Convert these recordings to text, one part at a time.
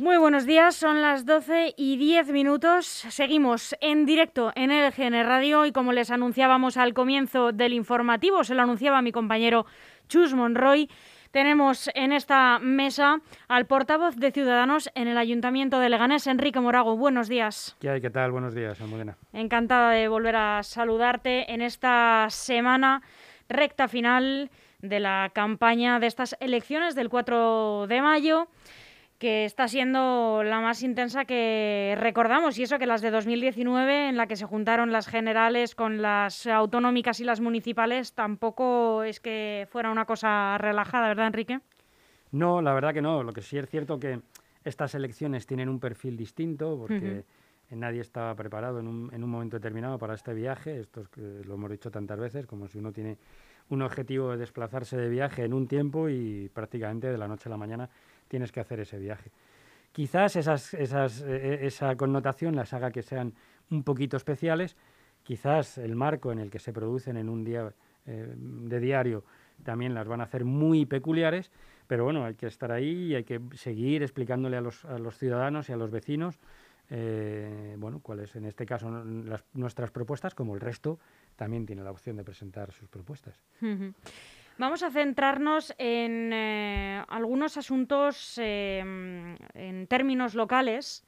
Muy buenos días, son las 12 y 10 minutos. Seguimos en directo en LGN Radio y como les anunciábamos al comienzo del informativo, se lo anunciaba mi compañero Chus Monroy, tenemos en esta mesa al portavoz de Ciudadanos en el Ayuntamiento de Leganés, Enrique Morago. Buenos días. ¿Qué hay? ¿Qué tal? Buenos días, Almudena. Encantada de volver a saludarte en esta semana recta final de la campaña de estas elecciones del 4 de mayo que está siendo la más intensa que recordamos, y eso que las de 2019, en la que se juntaron las generales con las autonómicas y las municipales, tampoco es que fuera una cosa relajada, ¿verdad, Enrique? No, la verdad que no. Lo que sí es cierto que estas elecciones tienen un perfil distinto, porque nadie estaba preparado en un, en un, momento determinado para este viaje. Esto es que lo hemos dicho tantas veces, como si uno tiene un objetivo de desplazarse de viaje en un tiempo y prácticamente de la noche a la mañana tienes que hacer ese viaje. Quizás esas, esas, e, e, esa connotación las haga que sean un poquito especiales, quizás el marco en el que se producen en un día eh, de diario también las van a hacer muy peculiares, pero bueno, hay que estar ahí y hay que seguir explicándole a los, ciudadanos y a los vecinos eh, bueno, cuáles en este caso nuestras propuestas, como el resto también tiene la opción de presentar sus propuestas. Vamos a centrarnos en eh, algunos asuntos eh, en términos locales.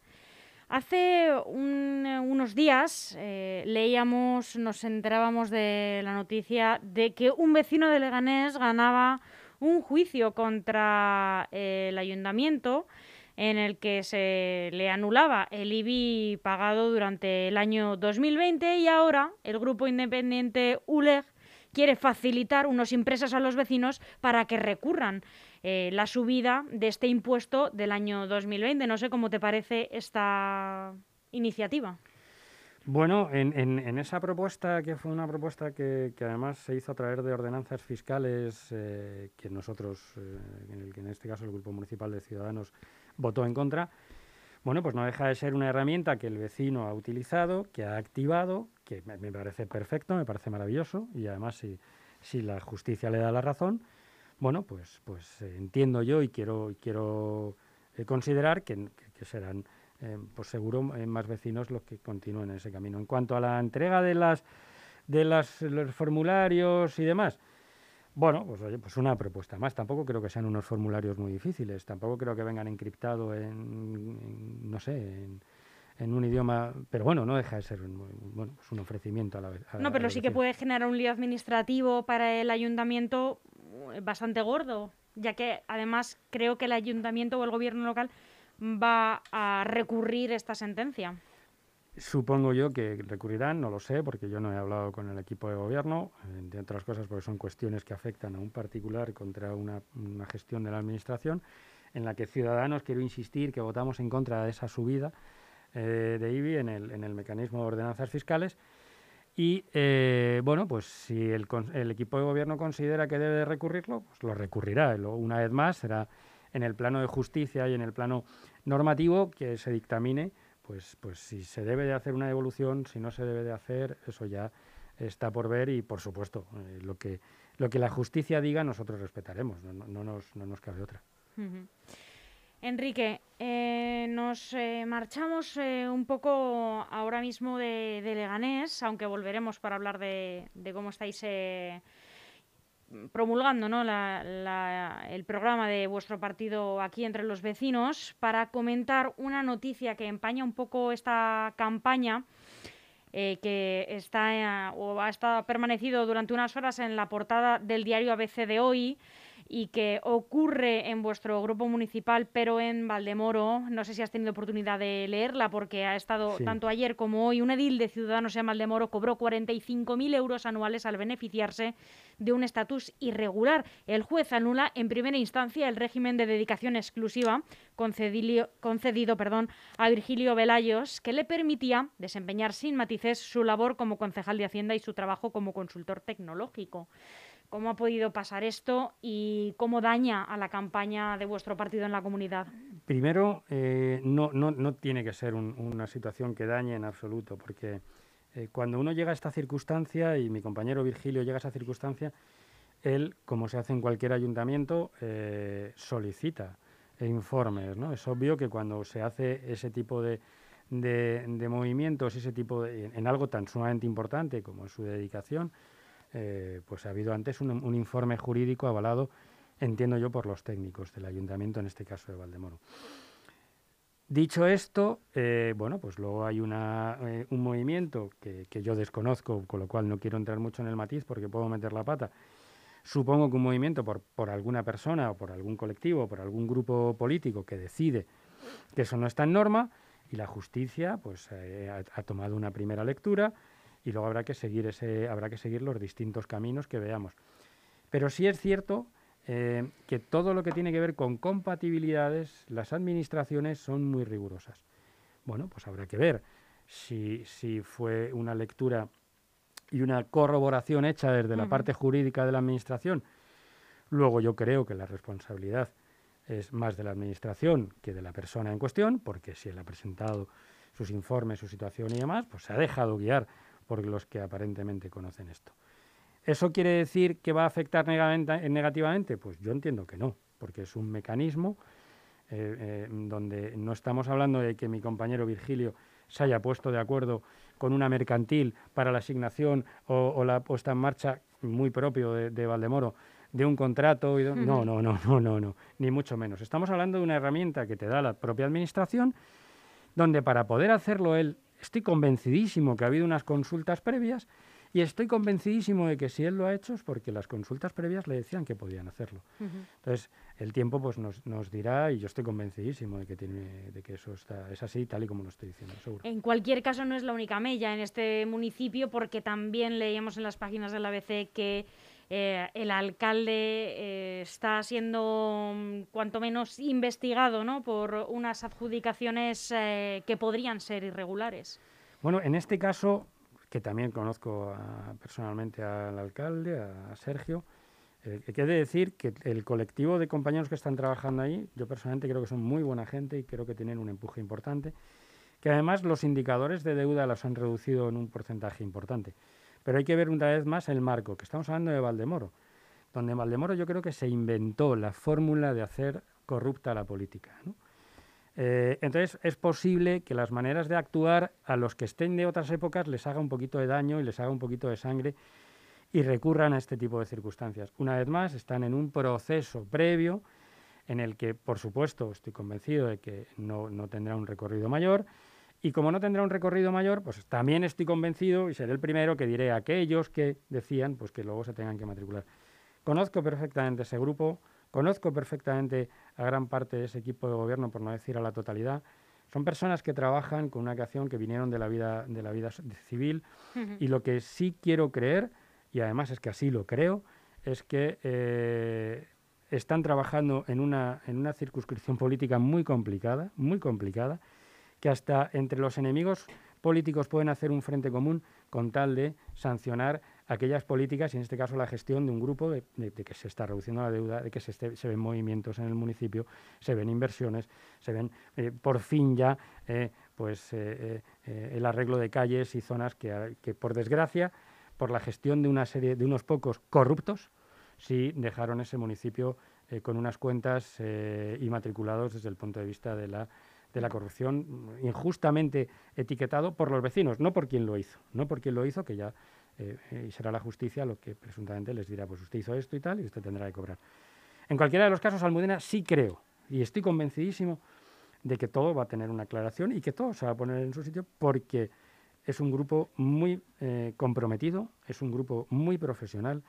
Hace unos días eh, leíamos, nos enterábamos de la noticia de que un vecino de Leganés ganaba un juicio contra el ayuntamiento en el que se le anulaba el IBI pagado durante el año 2020 y ahora el grupo independiente ULEG quiere facilitar unos impresos a los vecinos para que recurran eh, la subida de este impuesto del año 2020. No sé cómo te parece esta iniciativa. Bueno, en, esa propuesta, que fue una propuesta que, además se hizo a través de ordenanzas fiscales eh, que nosotros, eh, en, el, en este caso el Grupo Municipal de Ciudadanos votó en contra, bueno, pues no deja de ser una herramienta que el vecino ha utilizado, que ha activado, que me, parece perfecto, me parece maravilloso, y además si, si la justicia le da la razón, bueno, pues, pues eh, entiendo yo y quiero, quiero eh, considerar que, serán, eh, pues seguro, más vecinos los que continúen en ese camino. En cuanto a la entrega de las de las, los formularios y demás, bueno, pues oye, pues una propuesta más. Tampoco creo que sean unos formularios muy difíciles. Tampoco creo que vengan encriptados en, no sé, en, un idioma. Pero bueno, no deja de ser un, bueno, pues un ofrecimiento a la vez. No, pero sí que puede generar un lío administrativo para el ayuntamiento eh, bastante gordo, ya que además creo que el ayuntamiento o el gobierno local va a recurrir esta sentencia. Supongo yo que recurrirán, no lo sé, porque yo no he hablado con el equipo de gobierno, entre otras cosas porque son cuestiones que afectan a un particular contra una, gestión de la Administración, en la que Ciudadanos, quiero insistir, que votamos en contra de esa subida eh, de IBI en el, en el, mecanismo de ordenanzas fiscales. Y eh, bueno, pues si el, el, equipo de gobierno considera que debe recurrirlo, pues lo recurrirá. Una vez más, será en el plano de justicia y en el plano normativo que se dictamine pues, pues si se debe de hacer una devolución, si no se debe de hacer, eso ya está por ver y, por supuesto, eh, lo, que, lo que la justicia diga nosotros respetaremos, no, no, nos, no nos, cabe otra. Enrique, eh, nos eh, marchamos un poco ahora mismo de, Leganés, aunque volveremos para hablar de, cómo estáis promulgando ¿no? el programa de vuestro partido aquí entre los vecinos para comentar una noticia que empaña un poco esta campaña eh, que está o ha estado permanecido durante unas horas en la portada del diario ABC de hoy y que ocurre en vuestro grupo municipal, pero en Valdemoro. No sé si has tenido oportunidad de leerla, porque ha estado tanto ayer como hoy. Un edil de Ciudadanos en Valdemoro cobró 45.000 euros anuales al beneficiarse de un estatus irregular. El juez anula en primera instancia el régimen de dedicación exclusiva concedido, concedido perdón, a Virgilio Velayos, que le permitía desempeñar sin matices su labor como concejal de Hacienda y su trabajo como consultor tecnológico. ¿Cómo ha podido pasar esto y cómo daña a la campaña de vuestro partido en la comunidad? Primero, eh, no, no, no, tiene que ser una situación que dañe en absoluto, porque eh, cuando uno llega a esta circunstancia, y mi compañero Virgilio llega a esa circunstancia, él, como se hace en cualquier ayuntamiento, eh, solicita informes. ¿no? Es obvio que cuando se hace ese tipo de, de, movimientos, ese tipo de, en, algo tan sumamente importante como es su dedicación, eh, pues ha habido antes un, informe jurídico avalado, entiendo yo, por los técnicos del ayuntamiento, en este caso de Valdemoro. Dicho esto, eh, bueno, pues luego hay una, eh, un movimiento que, que, yo desconozco, con lo cual no quiero entrar mucho en el matiz porque puedo meter la pata. Supongo que un movimiento por, por alguna persona o por algún colectivo, o por algún grupo político que decide que eso no está en norma y la justicia pues ha, tomado una primera lectura y luego habrá que seguir ese, habrá que seguir los distintos caminos que veamos. Pero sí es cierto eh, que todo lo que tiene que ver con compatibilidades, las administraciones son muy rigurosas. Bueno, pues habrá que ver si, si fue una lectura y una corroboración hecha desde la parte jurídica de la administración. Luego yo creo que la responsabilidad es más de la administración que de la persona en cuestión, porque si él ha presentado sus informes, su situación y demás, pues se ha dejado guiar por los que aparentemente conocen esto. ¿Eso quiere decir que va a afectar negativamente? Pues yo entiendo que no, porque es un mecanismo eh, eh, donde no estamos hablando de que mi compañero Virgilio se haya puesto de acuerdo con una mercantil para la asignación o, la puesta en marcha muy propio de, Valdemoro de un contrato. Y No, no, no, no, no, no, ni mucho menos. Estamos hablando de una herramienta que te da la propia administración, donde para poder hacerlo él, estoy convencidísimo que ha habido unas consultas previas y estoy convencidísimo de que si él lo ha hecho es porque las consultas previas le decían que podían hacerlo. Entonces, el tiempo pues nos, nos, dirá y yo estoy convencidísimo de que, tiene, de que eso está, es así tal y como lo estoy diciendo, seguro. En cualquier caso, no es la única mella en este municipio porque también leíamos en las páginas del ABC que eh, el alcalde eh, está siendo mm, cuanto menos investigado ¿no? por unas adjudicaciones eh, que podrían ser irregulares. Bueno, en este caso que también conozco personalmente al alcalde, a, Sergio. Que quiere decir que el colectivo de compañeros que están trabajando ahí, yo personalmente creo que son muy buena gente y creo que tienen un empuje importante, que además los indicadores de deuda los han reducido en un porcentaje importante. Pero hay que ver una vez más el marco, que estamos hablando de Valdemoro, donde Valdemoro yo creo que se inventó la fórmula de hacer corrupta la política. Eh, entonces es posible que las maneras de actuar a los que estén de otras épocas les haga un poquito de daño y les haga un poquito de sangre y recurran a este tipo de circunstancias. Una vez más, están en un proceso previo en el que, por supuesto, estoy convencido de que no tendrá un recorrido mayor. Y como no tendrá un recorrido mayor, pues también estoy convencido y seré el primero que diré a aquellos que decían pues que luego se tengan que matricular. Conozco perfectamente ese grupo, Conozco perfectamente a gran parte de ese equipo de gobierno, por no decir a la totalidad. Son personas que trabajan con una creación que vinieron de la vida, de la vida civil y lo que sí quiero creer, y además es que así lo creo, es que eh, están trabajando en una, en una circunscripción política muy complicada, muy complicada, que hasta entre los enemigos políticos pueden hacer un frente común con tal de sancionar aquellas políticas, y en este caso la gestión de un grupo de, que se está reduciendo la deuda, de que se, ven movimientos en el municipio, se ven inversiones, se ven eh, por fin ya eh, pues eh, el arreglo de calles y zonas que, que, por desgracia, por la gestión de una serie de unos pocos corruptos, sí dejaron ese municipio con unas cuentas inmatriculados desde el punto de vista de la de la corrupción injustamente etiquetado por los vecinos, no por quien lo hizo, no por quien lo hizo, que ya eh, y será la justicia lo que presuntamente les dirá, pues usted hizo esto y tal, y usted tendrá que cobrar. En cualquiera de los casos, Almudena sí creo, y estoy convencidísimo de que todo va a tener una aclaración y que todo se va a poner en su sitio porque es un grupo muy eh, comprometido, es un grupo muy profesional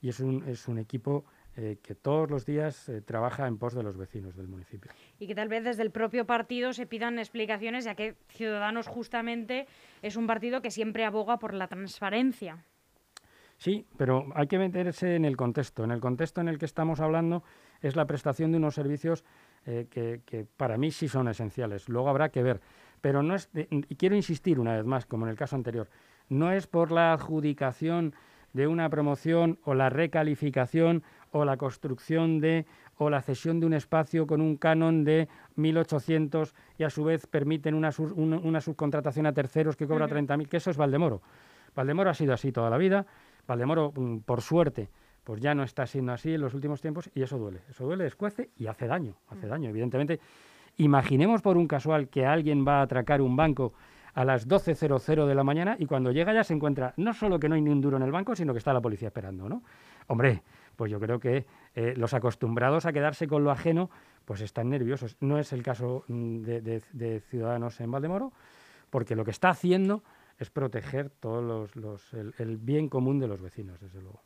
y es un, es un equipo eh, que todos los días eh, trabaja en pos de los vecinos del municipio. Y que tal vez desde el propio partido se pidan explicaciones, ya que Ciudadanos justamente es un partido que siempre aboga por la transparencia. Sí, pero hay que meterse en el contexto. En el contexto en el que estamos hablando es la prestación de unos servicios eh, que, que, para mí sí son esenciales. Luego habrá que ver. Pero no es, y quiero insistir una vez más, como en el caso anterior, no es por la adjudicación de una promoción o la recalificación o la construcción de o la cesión de un espacio con un canon de 1.800 y a su vez permiten una, una, subcontratación a terceros que cobra 30.000, que eso es Valdemoro. Valdemoro ha sido así toda la vida. Valdemoro, mm, por suerte, pues ya no está siendo así en los últimos tiempos y eso duele. Eso duele, escuece y hace daño, hace mm. daño. Evidentemente, imaginemos por un casual que alguien va a atracar un banco a las 12.00 de la mañana y cuando llega ya se encuentra no solo que no hay ni un duro en el banco, sino que está la policía esperando, ¿no? Hombre, pues yo creo que eh, los acostumbrados a quedarse con lo ajeno, pues están nerviosos. No es el caso mm, de, Ciudadanos en Valdemoro, porque lo que está haciendo es proteger todo los, el bien común de los vecinos, desde luego.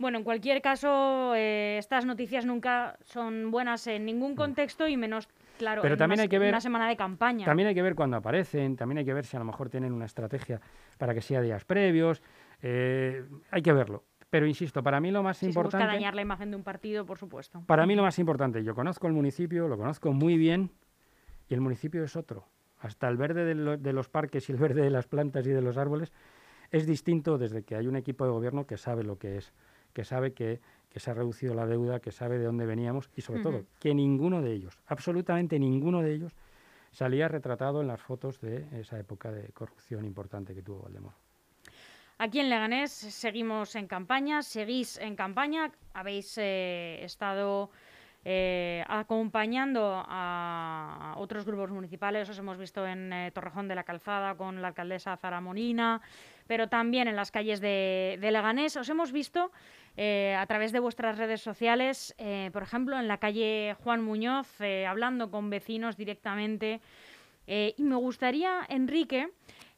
Bueno, en cualquier caso, eh, estas noticias nunca son buenas en ningún mm. contexto y menos, claro, Pero en también una, hay que ver, una semana de campaña. También hay que ver cuándo aparecen, también hay que ver si a lo mejor tienen una estrategia para que sea días previos. Eh, hay que verlo. Pero insisto, para mí lo más importante. Se busca dañar la imagen de un partido, por supuesto. Para mí lo más importante, yo conozco el municipio, lo conozco muy bien, y el municipio es otro. Hasta el verde de los parques y el verde de las plantas y de los árboles es distinto desde que hay un equipo de gobierno que sabe lo que es que sabe que, se ha reducido la deuda, que sabe de dónde veníamos y sobre todo que ninguno de ellos, absolutamente ninguno de ellos, salía retratado en las fotos de esa época de corrupción importante que tuvo Valdemoro. Aquí en Leganés seguimos en campaña, seguís en campaña, habéis eh, estado eh, acompañando a otros grupos municipales, os hemos visto en eh, Torrejón de la Calzada con la alcaldesa Zara Molina, pero también en las calles de, Leganés, os hemos visto eh, a través de vuestras redes sociales, eh, por ejemplo, en la calle Juan Muñoz, eh, hablando con vecinos directamente. y me gustaría, Enrique,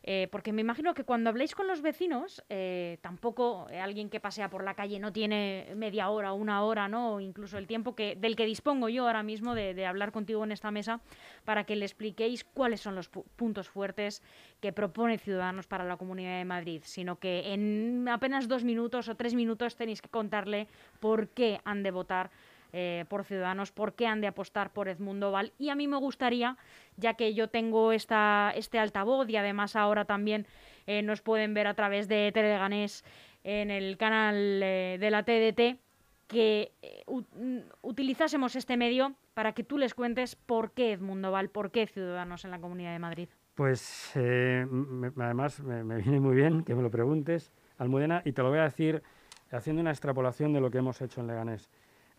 eh, porque me imagino que cuando habléis con los vecinos, eh, tampoco eh, alguien que pasea por la calle no tiene media hora, una hora, ¿no? O incluso el tiempo que, del que dispongo yo ahora mismo de, hablar contigo en esta mesa para que le expliquéis cuáles son los puntos fuertes que propone Ciudadanos para la Comunidad de Madrid, sino que en apenas dos minutos o tres minutos tenéis que contarle por qué han de votar eh, por Ciudadanos, por qué han de apostar por Edmundo Val. Y a mí me gustaría, ya que yo tengo esta, este altavoz y además ahora también eh, nos pueden ver a través de Teleganés en el canal eh, de la TDT, que mm, utilizásemos este medio para que tú les cuentes por qué Edmundo Val, por qué Ciudadanos en la Comunidad de Madrid. Pues además me, me, viene muy bien que me lo preguntes, Almudena, y te lo voy a decir haciendo una extrapolación de lo que hemos hecho en Leganés.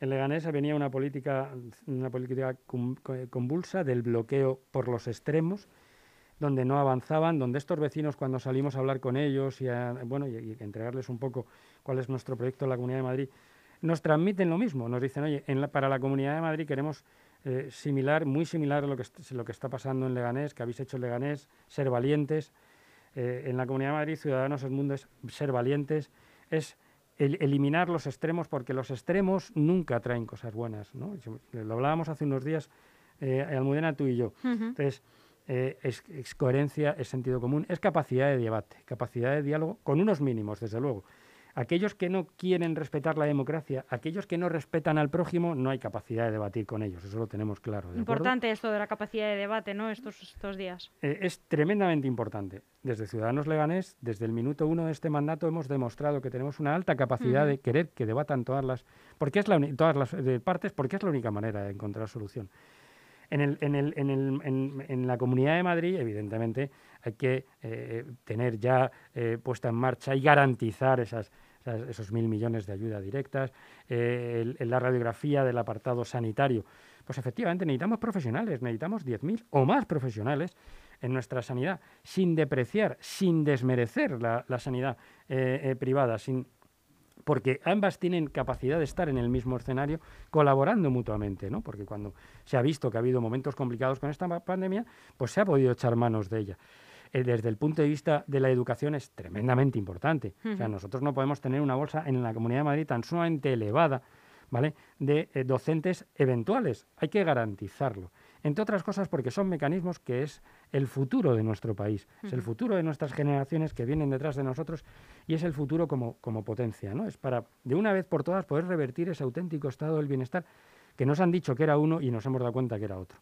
En Leganés venía una política, una política convulsa del bloqueo por los extremos, donde no avanzaban, donde estos vecinos cuando salimos a hablar con ellos y, bueno, y, entregarles un poco cuál es nuestro proyecto en la Comunidad de Madrid, nos transmiten lo mismo, nos dicen, oye, para la Comunidad de Madrid queremos eh, similar, muy similar a lo que, lo que está pasando en Leganés, que habéis hecho en Leganés, ser valientes. Eh, en la Comunidad de Madrid, Ciudadanos del Mundo es ser valientes, es eliminar los extremos, porque los extremos nunca traen cosas buenas. ¿no? Lo hablábamos hace unos días, eh, Almudena, tú y yo. Entonces, eh, es, es, coherencia, es sentido común, es capacidad de debate, capacidad de diálogo, con unos mínimos, desde luego. Aquellos que no quieren respetar la democracia, aquellos que no respetan al prójimo, no hay capacidad de debatir con ellos, eso lo tenemos claro. importante esto de la capacidad de debate, ¿no? Estos, estos días. Eh, es tremendamente importante. Desde Ciudadanos Leganés, desde el minuto uno de este mandato, hemos demostrado que tenemos una alta capacidad de querer que debatan todas las, porque es la todas las partes, porque es la única manera de encontrar solución. En, el, en, el, en, el, en, la Comunidad de Madrid, evidentemente, hay que eh, tener ya eh, puesta en marcha y garantizar esas, esos mil millones de ayudas directas, eh, la radiografía del apartado sanitario. Pues efectivamente necesitamos profesionales, necesitamos 10.000 o más profesionales en nuestra sanidad, sin depreciar, sin desmerecer la, sanidad privada, sin porque ambas tienen capacidad de estar en el mismo escenario colaborando mutuamente, ¿no? Porque cuando se ha visto que ha habido momentos complicados con esta pandemia, pues se ha podido echar manos de ella. Eh, desde el punto de vista de la educación es tremendamente importante. O sea, nosotros no podemos tener una bolsa en la Comunidad de Madrid tan sumamente elevada, ¿vale? De eh, docentes eventuales. Hay que garantizarlo entre otras cosas porque son mecanismos que es el futuro de nuestro país, es el futuro de nuestras generaciones que vienen detrás de nosotros y es el futuro como, como potencia, ¿no? Es para, de una vez por todas, poder revertir ese auténtico estado del bienestar que nos han dicho que era uno y nos hemos dado cuenta que era otro.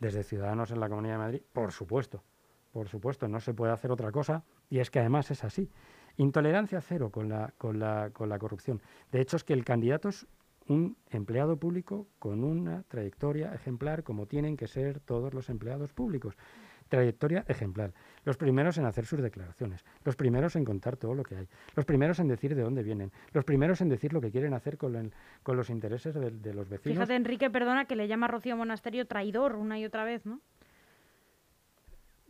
Desde Ciudadanos en la Comunidad de Madrid, por supuesto, por supuesto, no se puede hacer otra cosa y es que además es así. Intolerancia cero con la, con la, con la corrupción. De hecho, es que el candidato es un empleado público con una trayectoria ejemplar como tienen que ser todos los empleados públicos. trayectoria ejemplar, los primeros en hacer sus declaraciones, los primeros en contar todo lo que hay, los primeros en decir de dónde vienen, los primeros en decir lo que quieren hacer con, con los intereses de, los vecinos. Fíjate, Enrique, perdona, que le llama a Rocío Monasterio traidor una y otra vez, ¿no?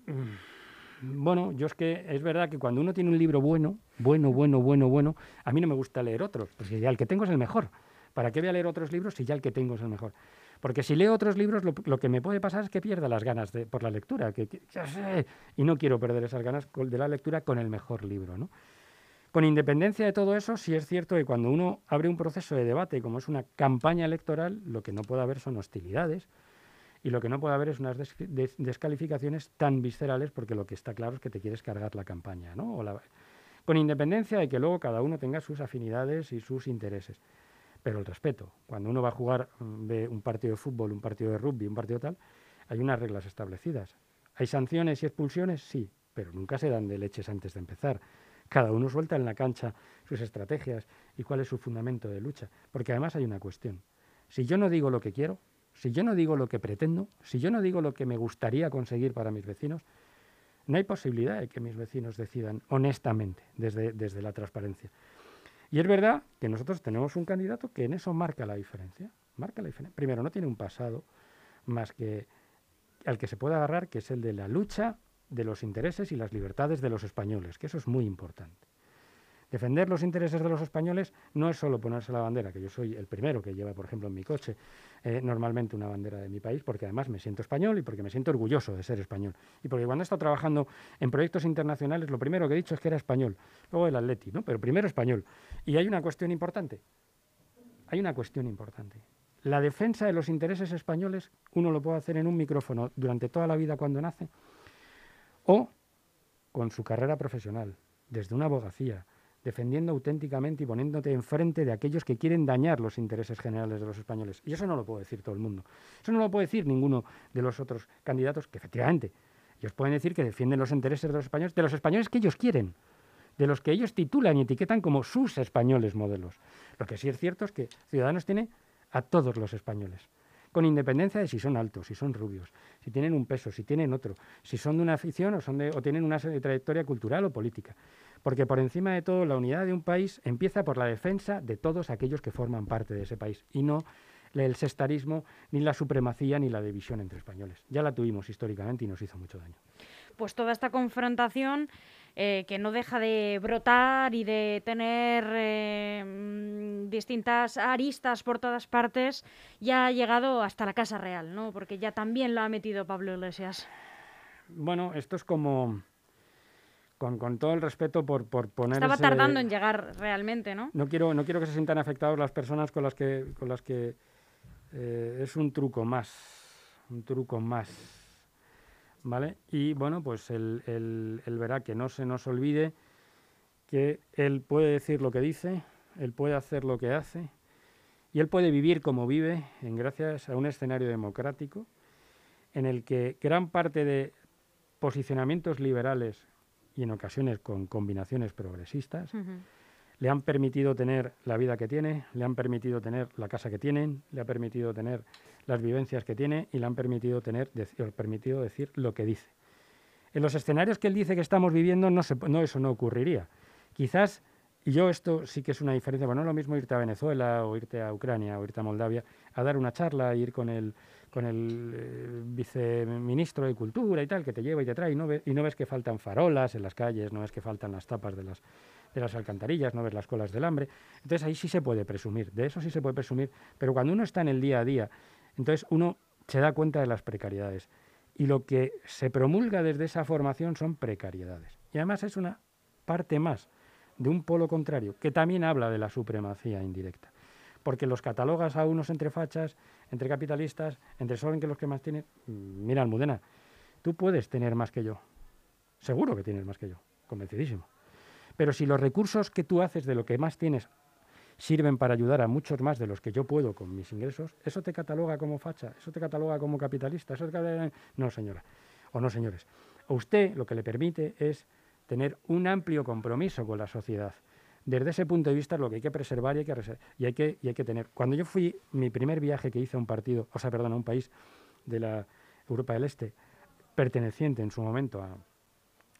Mm, bueno, yo es que es verdad que cuando uno tiene un libro bueno, bueno, bueno, bueno, bueno, a mí no me gusta leer otros, porque ya el que tengo es el mejor. ¿Para qué voy a leer otros libros si ya el que tengo es el mejor? Porque si leo otros libros, lo, que me puede pasar es que pierda las ganas de, por la lectura. Que, y no quiero perder esas ganas de la lectura con el mejor libro. ¿no? Con independencia de todo eso, sí es cierto que cuando uno abre un proceso de debate, como es una campaña electoral, lo que no puede haber son hostilidades y lo que no puede haber es unas descalificaciones tan viscerales porque lo que está claro es que te quieres cargar la campaña. ¿no? con independencia de que luego cada uno tenga sus afinidades y sus intereses pero el respeto. Cuando uno va a jugar mm, un partido de fútbol, un partido de rugby, un partido tal, hay unas reglas establecidas. ¿Hay sanciones y expulsiones? Sí, pero nunca se dan de leches antes de empezar. Cada uno suelta en la cancha sus estrategias y cuál es su fundamento de lucha. Porque además hay una cuestión. Si yo no digo lo que quiero, si yo no digo lo que pretendo, si yo no digo lo que me gustaría conseguir para mis vecinos, no hay posibilidad de que mis vecinos decidan honestamente desde, desde la transparencia. Y es verdad que nosotros tenemos un candidato que en eso marca la diferencia. Marca la diferencia. Primero, no tiene un pasado más que al que se puede agarrar, que es el de la lucha de los intereses y las libertades de los españoles, que eso es muy importante. Defender los intereses de los españoles no es solo ponerse la bandera, que yo soy el primero que lleva, por ejemplo, en mi coche eh, normalmente una bandera de mi país, porque además me siento español y porque me siento orgulloso de ser español. Y porque cuando he estado trabajando en proyectos internacionales, lo primero que he dicho es que era español, luego el atleti, ¿no? pero primero español. Y hay una cuestión importante, hay una cuestión importante. La defensa de los intereses españoles uno lo puede hacer en un micrófono durante toda la vida cuando nace o con su carrera profesional, desde una abogacía, defendiendo auténticamente y poniéndote enfrente de aquellos que quieren dañar los intereses generales de los españoles. Y eso no lo puede decir todo el mundo. Eso no lo puede decir ninguno de los otros candidatos que efectivamente ellos pueden decir que defienden los intereses de los españoles, de los españoles que ellos quieren, de los que ellos titulan y etiquetan como sus españoles modelos. Lo que sí es cierto es que Ciudadanos tiene a todos los españoles con independencia de si son altos, si son rubios, si tienen un peso, si tienen otro, si son de una afición o, son de, o tienen una trayectoria cultural o política. Porque por encima de todo, la unidad de un país empieza por la defensa de todos aquellos que forman parte de ese país y no el sestarismo, ni la supremacía, ni la división entre españoles. Ya la tuvimos históricamente y nos hizo mucho daño. Pues toda esta confrontación eh, que no deja de brotar y de tener eh, mm, distintas aristas por todas partes, ya ha llegado hasta la Casa Real, ¿no? Porque ya también lo ha metido Pablo Iglesias. Bueno, esto es como... Con, todo el respeto por, por poner... Estaba tardando en llegar realmente, ¿no? No quiero, no quiero que se sientan afectados las personas con las que, con las que eh, es un truco más, un truco más ¿vale? Y bueno, pues él, verá que no se nos olvide que él puede decir lo que dice, él puede hacer lo que hace y él puede vivir como vive en gracias a un escenario democrático en el que gran parte de posicionamientos liberales y en ocasiones con combinaciones progresistas le han permitido tener la vida que tiene, le han permitido tener la casa que tienen, le ha permitido tener las vivencias que tiene y le han permitido tener, permitido decir lo que dice. En los escenarios que él dice que estamos viviendo, no, no eso no ocurriría. Quizás, y yo esto sí que es una diferencia, bueno, no es lo mismo irte a Venezuela o irte a Ucrania o irte a Moldavia a dar una charla, ir con el, con el eh, viceministro de Cultura y tal, que te lleva y te trae, y no, y no ves que faltan farolas en las calles, no ves que faltan las tapas de las de las alcantarillas, no ves las colas del hambre. Entonces ahí sí se puede presumir, de eso sí se puede presumir, pero cuando uno está en el día a día, entonces uno se da cuenta de las precariedades. Y lo que se promulga desde esa formación son precariedades. Y además es una parte más de un polo contrario, que también habla de la supremacía indirecta. Porque los catalogas a unos entre fachas, entre capitalistas, entre solo en que los que más tienen. Mira, Almudena, tú puedes tener más que yo. Seguro que tienes más que yo, convencidísimo. Pero si los recursos que tú haces de lo que más tienes sirven para ayudar a muchos más de los que yo puedo con mis ingresos, ¿eso te cataloga como facha? ¿Eso te cataloga como capitalista? ¿Eso No, señora. O no, señores. A usted lo que le permite es tener un amplio compromiso con la sociedad. Desde ese punto de vista es lo que hay que preservar y hay que, y y hay que tener. Cuando yo fui, mi primer viaje que hice a un partido, o sea, perdón, a un país de la Europa del Este, perteneciente en su momento a,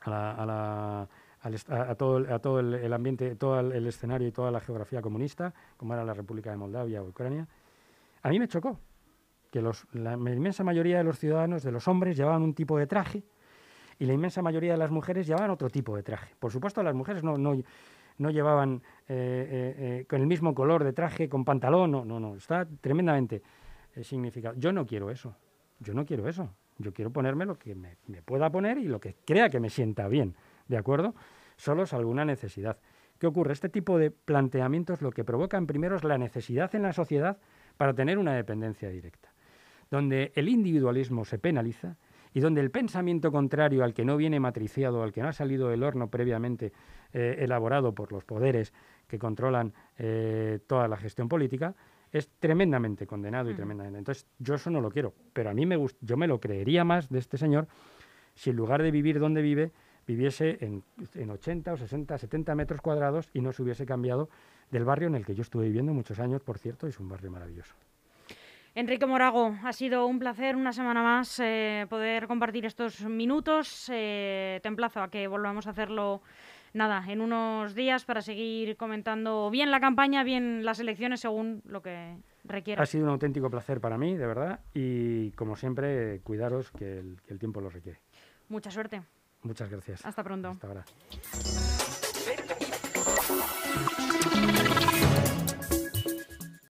a, todo, el, ambiente, todo el, escenario y toda la geografía comunista, como era la República de Moldavia o Ucrania, a mí me chocó que la inmensa mayoría de los ciudadanos, de los hombres, llevaban un tipo de traje y la inmensa mayoría de las mujeres llevaban otro tipo de traje. Por supuesto, las mujeres no, no llevaban eh, eh, eh, con el mismo color de traje, con pantalón, no, no, no, está tremendamente significado. Yo no quiero eso, yo no quiero eso. Yo quiero ponerme lo que me, pueda poner y lo que crea que me sienta bien, ¿de acuerdo? Solo es alguna necesidad. ¿Qué ocurre? Este tipo de planteamientos lo que provocan primero es la necesidad en la sociedad para tener una dependencia directa, donde el individualismo se penaliza y donde el pensamiento contrario al que no viene matriciado, al que no ha salido del horno previamente eh, elaborado por los poderes que controlan eh, toda la gestión política, es tremendamente condenado y tremendamente. Entonces, yo eso no lo quiero, pero a mí me yo me lo creería más de este señor si en lugar de vivir donde vive, viviese en, en 80 o 60, 70 metros cuadrados y no se hubiese cambiado del barrio en el que yo estuve viviendo muchos años, por cierto, es un barrio maravilloso. Enrique Morago, ha sido un placer una semana más eh, poder compartir estos minutos. Eh, te emplazo a que volvamos a hacerlo nada, en unos días para seguir comentando bien la campaña, bien las elecciones, según lo que requiera. Ha sido un auténtico placer para mí, de verdad, y como siempre, cuidaros que el, que el tiempo lo requiere. Mucha suerte. Muchas gracias. Hasta pronto. Hasta ahora.